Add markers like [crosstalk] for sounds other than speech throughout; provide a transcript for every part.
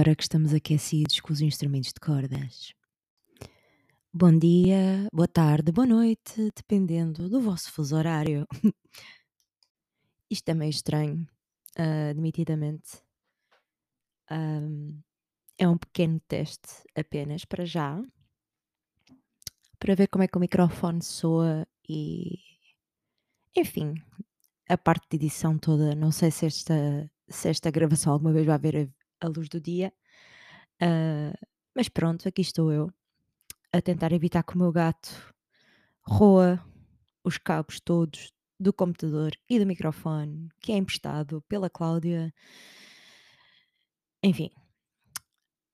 agora que estamos aquecidos com os instrumentos de cordas. Bom dia, boa tarde, boa noite, dependendo do vosso fuso horário. [laughs] Isto é meio estranho, uh, admitidamente. Um, é um pequeno teste apenas para já, para ver como é que o microfone soa e. Enfim, a parte de edição toda. Não sei se esta, se esta gravação alguma vez vai ver a, luz do dia, uh, mas pronto, aqui estou eu a tentar evitar que o meu gato roa os cabos todos do computador e do microfone que é emprestado pela Cláudia. Enfim,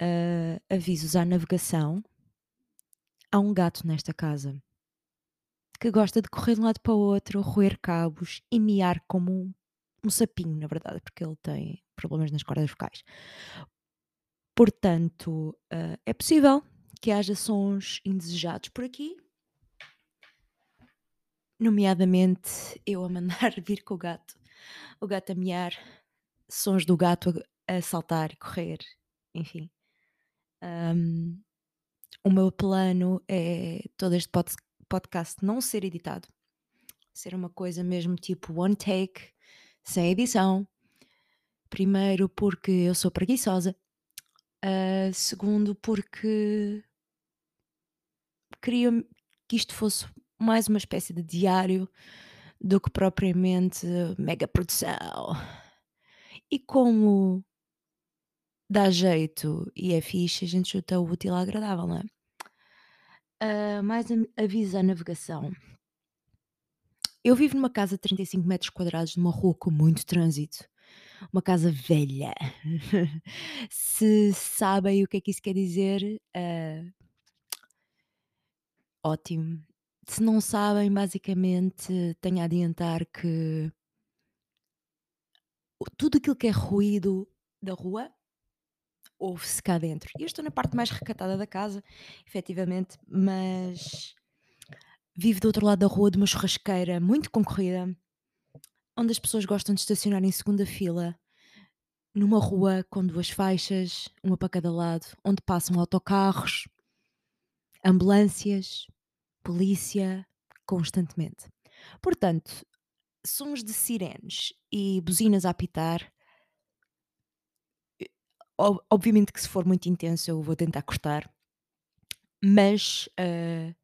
uh, avisos à navegação. Há um gato nesta casa que gosta de correr de um lado para o outro, roer cabos e miar como um, um sapinho, na verdade, porque ele tem problemas nas cordas vocais. Portanto, uh, é possível que haja sons indesejados por aqui, nomeadamente eu a mandar [laughs] vir com o gato, o gato a miar, sons do gato a, a saltar e correr, enfim. Um, o meu plano é todo este pod podcast não ser editado, ser uma coisa mesmo tipo one take, sem edição. Primeiro, porque eu sou preguiçosa. Uh, segundo, porque queria que isto fosse mais uma espécie de diário do que propriamente mega produção. E como dá jeito e é fixe, a gente chuta o útil ao agradável, não é? Uh, mais aviso à navegação. Eu vivo numa casa de 35 metros quadrados, numa rua com muito trânsito. Uma casa velha. [laughs] Se sabem o que é que isso quer dizer, uh, ótimo. Se não sabem, basicamente, tenho a adiantar que tudo aquilo que é ruído da rua ouve-se cá dentro. Eu estou na parte mais recatada da casa, efetivamente, mas vivo do outro lado da rua de uma churrasqueira muito concorrida, onde as pessoas gostam de estacionar em segunda fila, numa rua com duas faixas, uma para cada lado, onde passam autocarros, ambulâncias, polícia, constantemente. Portanto, sons de sirenes e buzinas a apitar. Obviamente que se for muito intenso eu vou tentar cortar, mas uh,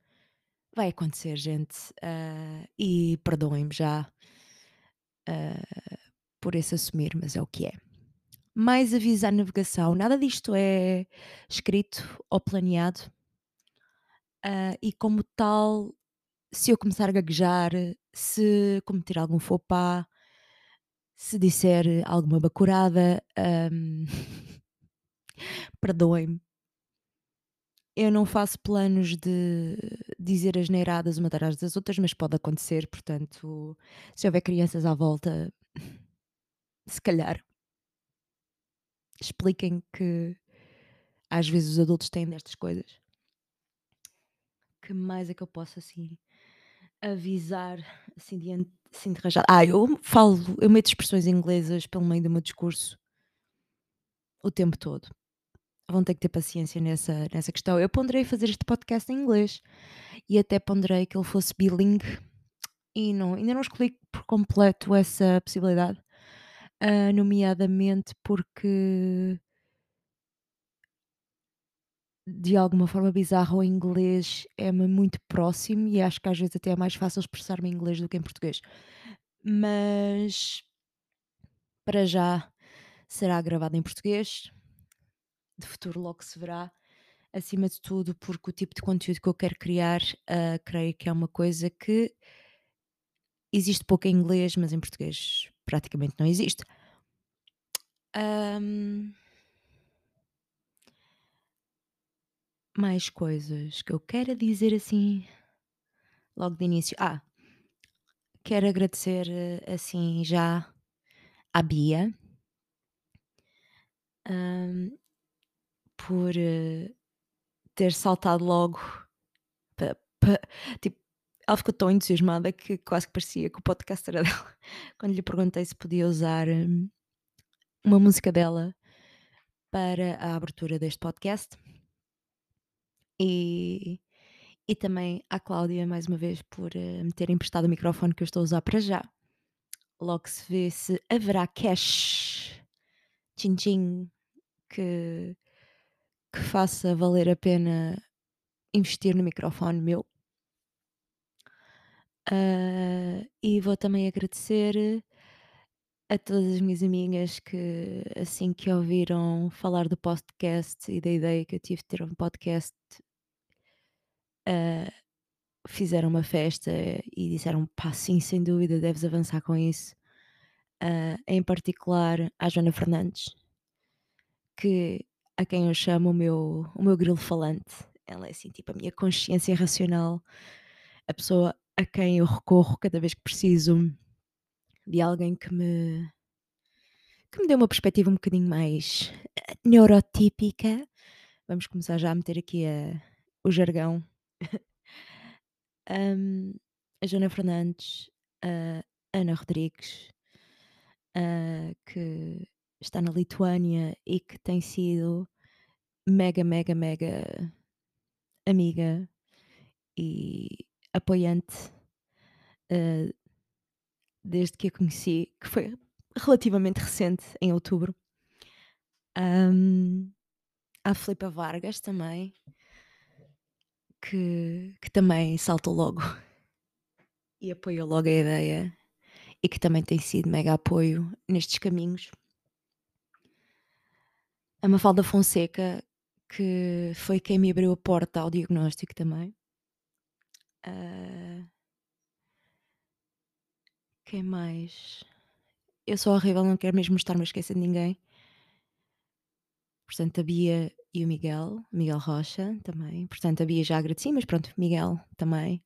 vai acontecer, gente. Uh, e perdoem-me já uh, por esse assumir, mas é o que é. Mais aviso à navegação: nada disto é escrito ou planeado. Uh, e como tal, se eu começar a gaguejar, se cometer algum faux pas, se disser alguma bacurada, um, [laughs] perdoem-me. Eu não faço planos de dizer as neiradas uma atrás das outras, mas pode acontecer, portanto, se houver crianças à volta, se calhar expliquem que às vezes os adultos têm destas coisas que mais é que eu posso assim avisar assim de, assim de rajada? Ah, eu falo, eu meto expressões inglesas pelo meio do meu discurso o tempo todo. Vão ter que ter paciência nessa, nessa questão. Eu ponderei fazer este podcast em inglês e até ponderei que ele fosse bilingue e não, ainda não escolhi por completo essa possibilidade, uh, nomeadamente porque de alguma forma bizarra, o inglês é-me muito próximo e acho que às vezes até é mais fácil expressar-me em inglês do que em português. Mas para já será gravado em português, de futuro logo se verá. Acima de tudo, porque o tipo de conteúdo que eu quero criar, uh, creio que é uma coisa que existe pouco em inglês, mas em português praticamente não existe. Um, mais coisas que eu quero dizer assim logo de início. Ah, quero agradecer assim já à Bia um, por uh, ter saltado logo. Tipo, ela ficou tão entusiasmada que quase que parecia que o podcast era [laughs] dela. Quando lhe perguntei se podia usar um, uma música dela para a abertura deste podcast. E, e também à Cláudia, mais uma vez, por uh, me ter emprestado o microfone que eu estou a usar para já. Logo se vê se haverá cash, tchim-tchim, que, que faça valer a pena investir no microfone meu. Uh, e vou também agradecer a todas as minhas amigas que, assim que ouviram falar do podcast e da ideia que eu tive de ter um podcast, uh, fizeram uma festa e disseram: pá, sim, sem dúvida, deves avançar com isso. Uh, em particular, à Joana Fernandes, que a quem eu chamo o meu, o meu grilo falante. Ela é assim, tipo, a minha consciência racional, a pessoa a quem eu recorro cada vez que preciso de alguém que me que me dê uma perspectiva um bocadinho mais eh, neurotípica. Vamos começar já a meter aqui a, o jargão. [laughs] um, a Joana Fernandes, a Ana Rodrigues, uh, que está na Lituânia e que tem sido mega, mega, mega amiga e apoiante uh, desde que a conheci, que foi relativamente recente, em outubro. Um, a Filipa Vargas também, que, que também saltou logo [laughs] e apoiou logo a ideia e que também tem sido mega apoio nestes caminhos. A Mafalda Fonseca, que foi quem me abriu a porta ao diagnóstico também. Uh, quem mais? Eu sou horrível, não quero mesmo estar-me a esquecer de ninguém. Portanto, a Bia e o Miguel, Miguel Rocha também. Portanto, a Bia já agradeci, mas pronto, Miguel também.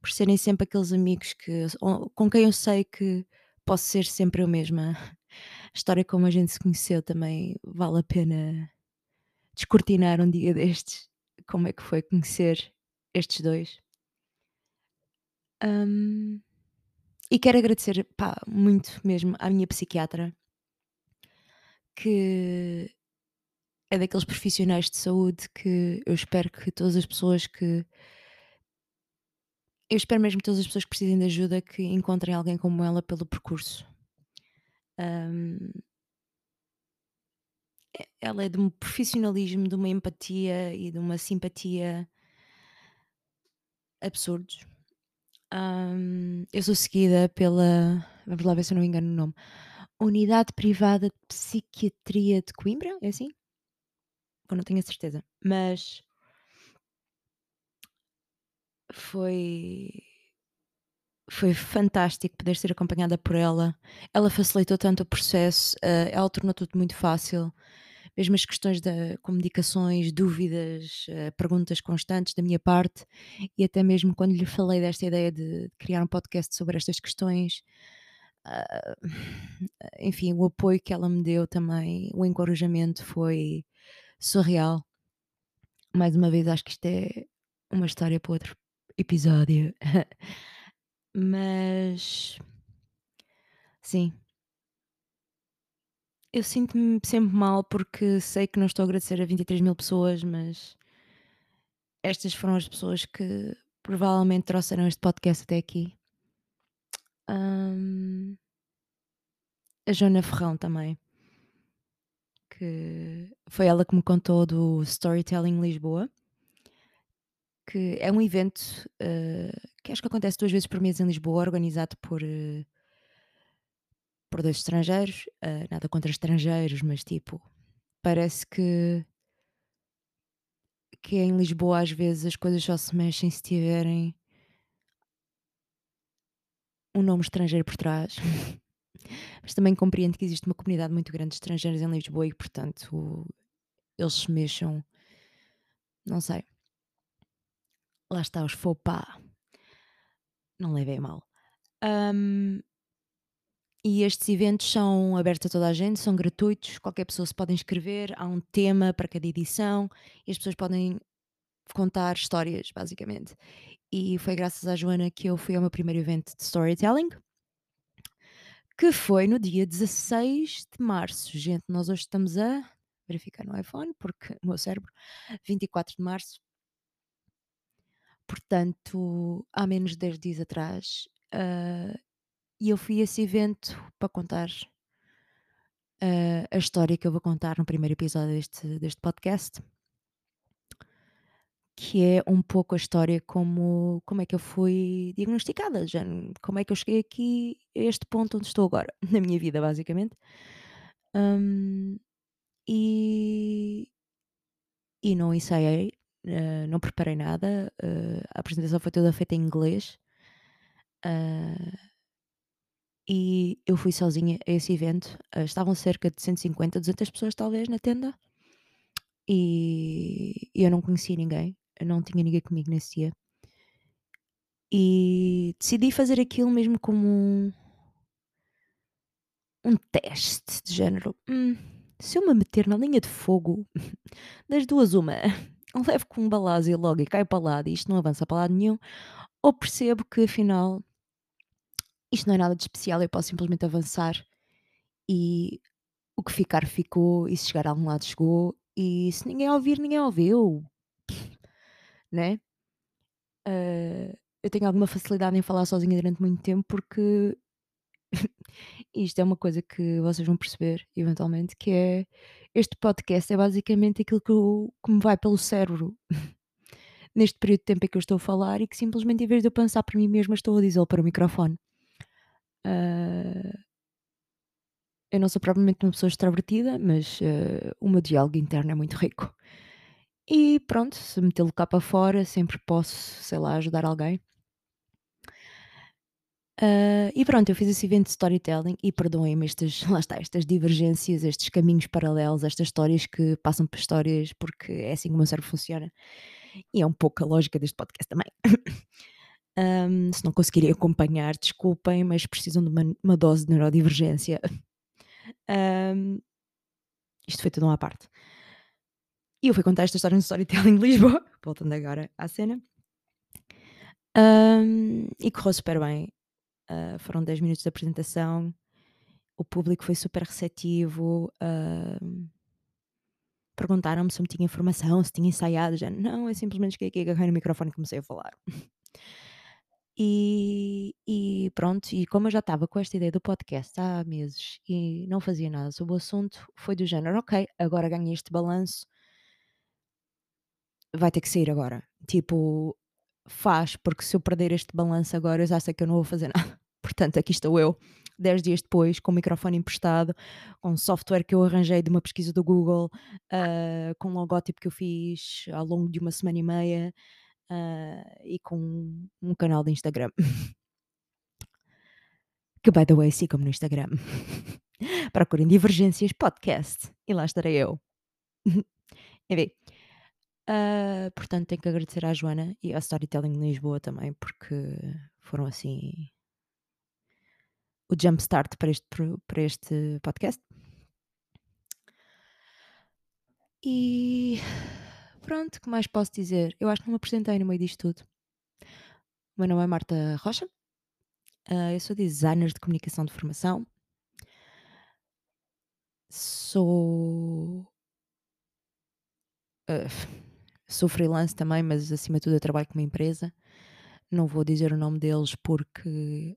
Por serem sempre aqueles amigos que, com quem eu sei que posso ser sempre eu mesma. [laughs] A história como a gente se conheceu também vale a pena descortinar um dia destes. Como é que foi conhecer estes dois. Um, e quero agradecer pá, muito mesmo à minha psiquiatra, que é daqueles profissionais de saúde que eu espero que todas as pessoas que. Eu espero mesmo que todas as pessoas que precisem de ajuda que encontrem alguém como ela pelo percurso. Um, ela é de um profissionalismo, de uma empatia e de uma simpatia absurdos. Um, eu sou seguida pela. Vamos lá ver se eu não me engano o nome. Unidade Privada de Psiquiatria de Coimbra, é assim? Eu não tenho a certeza. Mas. Foi. Foi fantástico poder ser acompanhada por ela. Ela facilitou tanto o processo, uh, ela tornou tudo muito fácil mesmo as questões de comunicações, dúvidas, uh, perguntas constantes da minha parte, e até mesmo quando lhe falei desta ideia de, criar um podcast sobre estas questões, uh, enfim, o apoio que ela me deu também, o encorajamento foi surreal. Mais uma vez, acho que isto é uma história para outro episódio. [laughs] Mas sim, eu sinto-me sempre mal porque sei que não estou a agradecer a 23 mil pessoas, mas estas foram as pessoas que provavelmente trouxeram este podcast até aqui. Um, a Joana Ferrão também, que foi ela que me contou do Storytelling Lisboa, que é um evento uh, que acho que acontece duas vezes por mês em Lisboa, organizado por uh, por dois estrangeiros, uh, nada contra estrangeiros, mas tipo, parece que que em Lisboa às vezes as coisas só se mexem se tiverem um nome estrangeiro por trás. [laughs] mas também compreendo que existe uma comunidade muito grande de estrangeiros em Lisboa e, portanto, eles se mexam. Não sei. Lá está os faux pas. Não levei mal. Um, e estes eventos são abertos a toda a gente, são gratuitos, qualquer pessoa se pode inscrever, há um tema para cada edição e as pessoas podem contar histórias, basicamente. E foi graças à Joana que eu fui ao meu primeiro evento de storytelling, que foi no dia 16 de março. Gente, nós hoje estamos a verificar no iPhone, porque o meu cérebro, 24 de março. Portanto, há menos de 10 dias atrás. Uh, e eu fui a esse evento para contar uh, a história que eu vou contar no primeiro episódio deste, deste podcast que é um pouco a história como, como é que eu fui diagnosticada, já, como é que eu cheguei aqui a este ponto onde estou agora, [laughs] na minha vida, basicamente. Um, e, e não ensaiei, uh, não preparei nada, uh, a apresentação foi toda feita em inglês. Uh, e eu fui sozinha a esse evento. estavam cerca de 150, 200 pessoas, talvez, na tenda. E eu não conhecia ninguém eu não tinha ninguém comigo nesse dia. E decidi fazer aquilo mesmo como um, um teste de género. Hum, se eu me meter na linha de fogo, [laughs] das duas, uma, levo com um e logo e caio para lado e isto não avança para lado nenhum, ou percebo que afinal isto não é nada de especial, eu posso simplesmente avançar e o que ficar ficou, e se chegar a algum lado chegou, e se ninguém ouvir, ninguém ouviu [laughs] né? Uh, eu tenho alguma facilidade em falar sozinha durante muito tempo porque [laughs] isto é uma coisa que vocês vão perceber eventualmente, que é este podcast é basicamente aquilo que, eu, que me vai pelo cérebro [laughs] neste período de tempo em que eu estou a falar e que simplesmente em vez de eu pensar para mim mesma estou a dizer para o microfone. Uh, eu não sou propriamente uma pessoa extrovertida, mas uh, o meu diálogo interno é muito rico. E pronto, se metê-lo cá para fora, sempre posso, sei lá, ajudar alguém. Uh, e pronto, eu fiz esse evento de storytelling e perdoem-me estas, [laughs] lá está, estas divergências, estes caminhos paralelos, estas histórias que passam por histórias, porque é assim que o meu cérebro funciona. E é um pouco a lógica deste podcast também. [laughs] um, se não conseguirem acompanhar, desculpem, mas precisam de uma, uma dose de neurodivergência. [laughs] Um, isto foi tudo uma parte. E eu fui contar esta história no Storytelling de Lisboa, voltando agora à cena. Um, e correu super bem. Uh, foram 10 minutos de apresentação. O público foi super receptivo. Uh, Perguntaram-me se eu tinha informação, se tinha ensaiado. Já não, eu simplesmente cheguei aqui, agarrei no microfone e comecei a falar. E, e, pronto, e como eu já estava com esta ideia do podcast há meses e não fazia nada sobre o assunto, foi do género, ok, agora ganhei este balanço, vai ter que sair agora. Tipo, faz, porque se eu perder este balanço agora, eu já sei que eu não vou fazer nada. [laughs] Portanto, aqui estou eu, 10 dias depois, com o microfone emprestado, com um software que eu arranjei de uma pesquisa do Google, uh, com um logótipo que eu fiz ao longo de uma semana e meia uh, e com um canal de Instagram. [laughs] que, by the way, sigam-me no Instagram. [laughs] Procurem Divergências Podcast e lá estarei eu. Enfim. Uh, portanto, tenho que agradecer à Joana e à Storytelling de Lisboa também, porque foram assim o jumpstart para este, para este podcast. E pronto, o que mais posso dizer? Eu acho que não me apresentei no meio disto tudo. O meu nome é Marta Rocha, uh, eu sou designer de comunicação de formação. Sou. Uh, Sou freelance também, mas acima de tudo eu trabalho com uma empresa. Não vou dizer o nome deles porque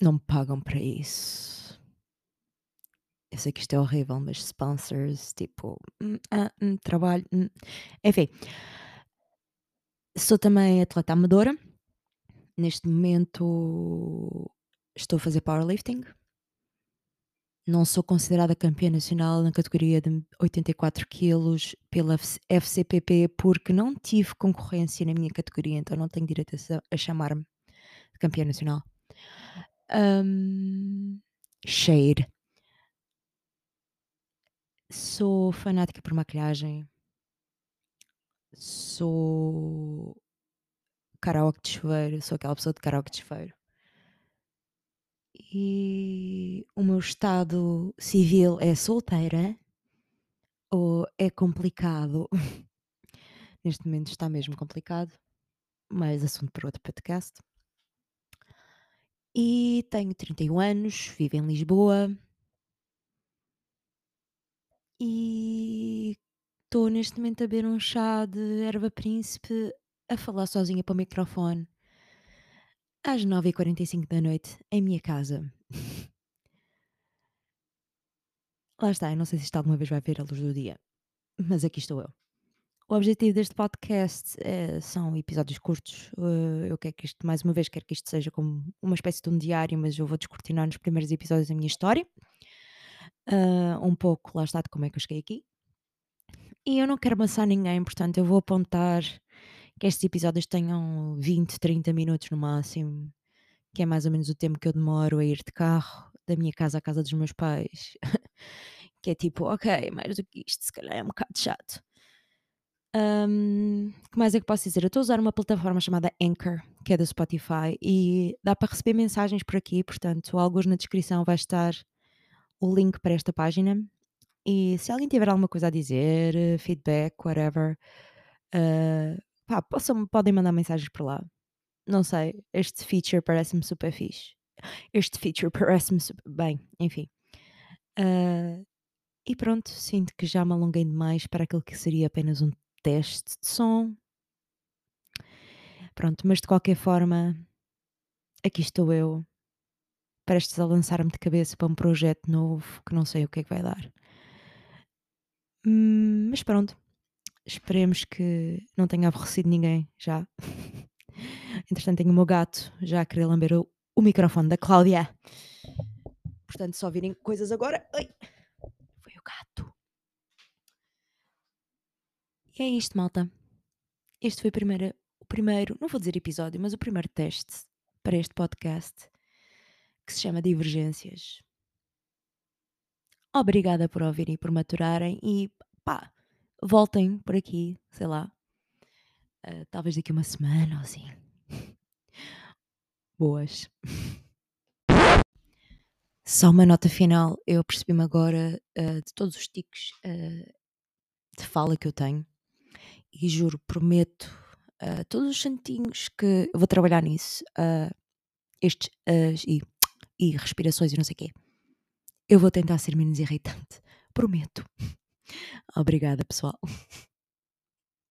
não me pagam para isso. Eu sei que isto é horrível, mas sponsors, tipo, hum, ah, hum, trabalho. Hum. Enfim, sou também atleta amadora. Neste momento estou a fazer powerlifting não sou considerada campeã nacional na categoria de 84 quilos pela FCPP porque não tive concorrência na minha categoria, então não tenho direito a, chamar-me campeã nacional. Um, shade. Sou fanática por maquilhagem. Sou karaoke de chuveiro. Sou aquela pessoa de karaoke de chuveiro e o meu estado civil é solteira ou é complicado? [laughs] Neste momento está mesmo complicado, mas assunto para outro podcast. E tenho 31 anos, vivo em Lisboa. e estou neste momento a beber um chá de erva príncipe a falar sozinha para o microfone às 9h45 da noite em minha casa. [laughs] Lá está, eu não sei se isto alguma vez vai ver a luz do dia, mas aqui estou eu. O objetivo deste podcast é, são episódios curtos. Uh, eu quero que isto, mais uma vez, quero que isto seja como uma espécie de um diário, mas eu vou descortinar nos primeiros episódios da minha história. Uh, um pouco, lá está, de como é que eu cheguei aqui. E eu não quero amassar ninguém, portanto, eu vou apontar que estes episódios tenham 20, 30 minutos no máximo, que é mais ou menos o tempo que eu demoro a ir de carro da minha casa à casa dos meus pais. [laughs] que é tipo, ok, mais do que isto, se calhar é um bocado chato. Um, que mais é que posso dizer? Eu estou a usar uma plataforma chamada Anchor, que é do Spotify, e dá para receber mensagens por aqui, portanto, alguns na descrição vai estar o link para esta página. E se alguém tiver alguma coisa a dizer, feedback, whatever, uh, pá, possam, podem mandar mensagens por lá. Não sei, este feature parece-me super fixe. Este feature [laughs] parece-me super. Bem, enfim. Uh, e pronto, sinto que já me alonguei demais para aquilo que seria apenas um teste de som. Pronto, mas de qualquer forma, aqui estou eu, prestes a lançar-me de cabeça para um projeto novo que não sei o que é que vai dar. Hum, mas pronto, esperemos que não tenha aborrecido ninguém já. [laughs] Entretanto, tenho o meu gato já a querer lamber o, o microfone da Cláudia. Portanto, só virem coisas agora. Ai, foi o gato. E é isto, malta. Este foi o primeiro, o primeiro, não vou dizer episódio, mas o primeiro teste para este podcast que se chama Divergências. Obrigada por ouvirem e por maturarem e pá, voltem por aqui, sei lá, uh, talvez daqui uma semana ou assim. Boas. Só uma nota final, eu percebi-me agora uh, de todos os tiques uh, de fala que eu tenho e juro, prometo uh, todos os santinhos que eu vou trabalhar nisso, estes e, e respirações e não sei o quê. Eu vou tentar ser menos irritante, prometo. Obrigada, pessoal. [laughs]